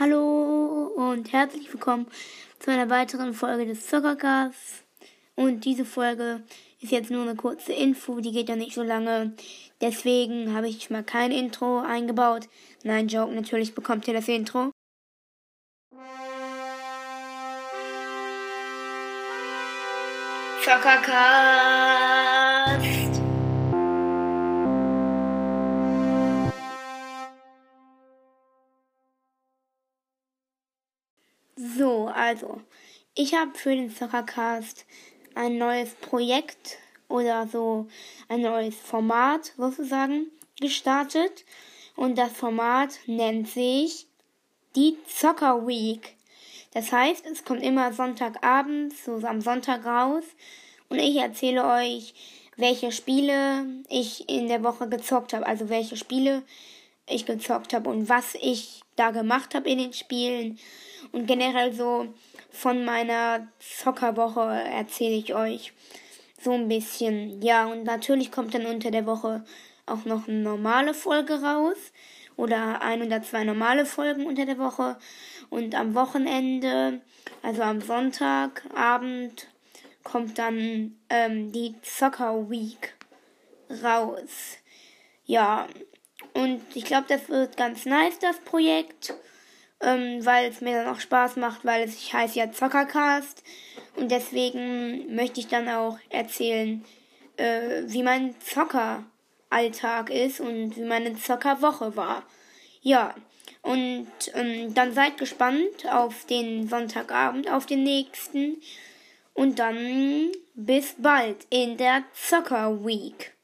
Hallo und herzlich willkommen zu einer weiteren Folge des Zuckercasts. Und diese Folge ist jetzt nur eine kurze Info, die geht ja nicht so lange. Deswegen habe ich mal kein Intro eingebaut. Nein, Joke, natürlich bekommt ihr das Intro. Zuckercast. So, also, ich habe für den Soccercast ein neues Projekt oder so ein neues Format sozusagen gestartet. Und das Format nennt sich die Soccer Week. Das heißt, es kommt immer Sonntagabend, so am Sonntag raus. Und ich erzähle euch, welche Spiele ich in der Woche gezockt habe. Also welche Spiele ich gezockt habe und was ich da gemacht habe in den Spielen. Und generell so von meiner Zockerwoche erzähle ich euch so ein bisschen. Ja, und natürlich kommt dann unter der Woche auch noch eine normale Folge raus. Oder ein oder zwei normale Folgen unter der Woche. Und am Wochenende, also am Sonntagabend, kommt dann ähm, die Soccer Week raus. Ja, und ich glaube, das wird ganz nice, das Projekt, ähm, weil es mir dann auch Spaß macht, weil es ich heißt ja Zockercast. Und deswegen möchte ich dann auch erzählen, äh, wie mein Zockeralltag ist und wie meine Zockerwoche war. Ja, und ähm, dann seid gespannt auf den Sonntagabend, auf den nächsten. Und dann bis bald in der Zocker Week.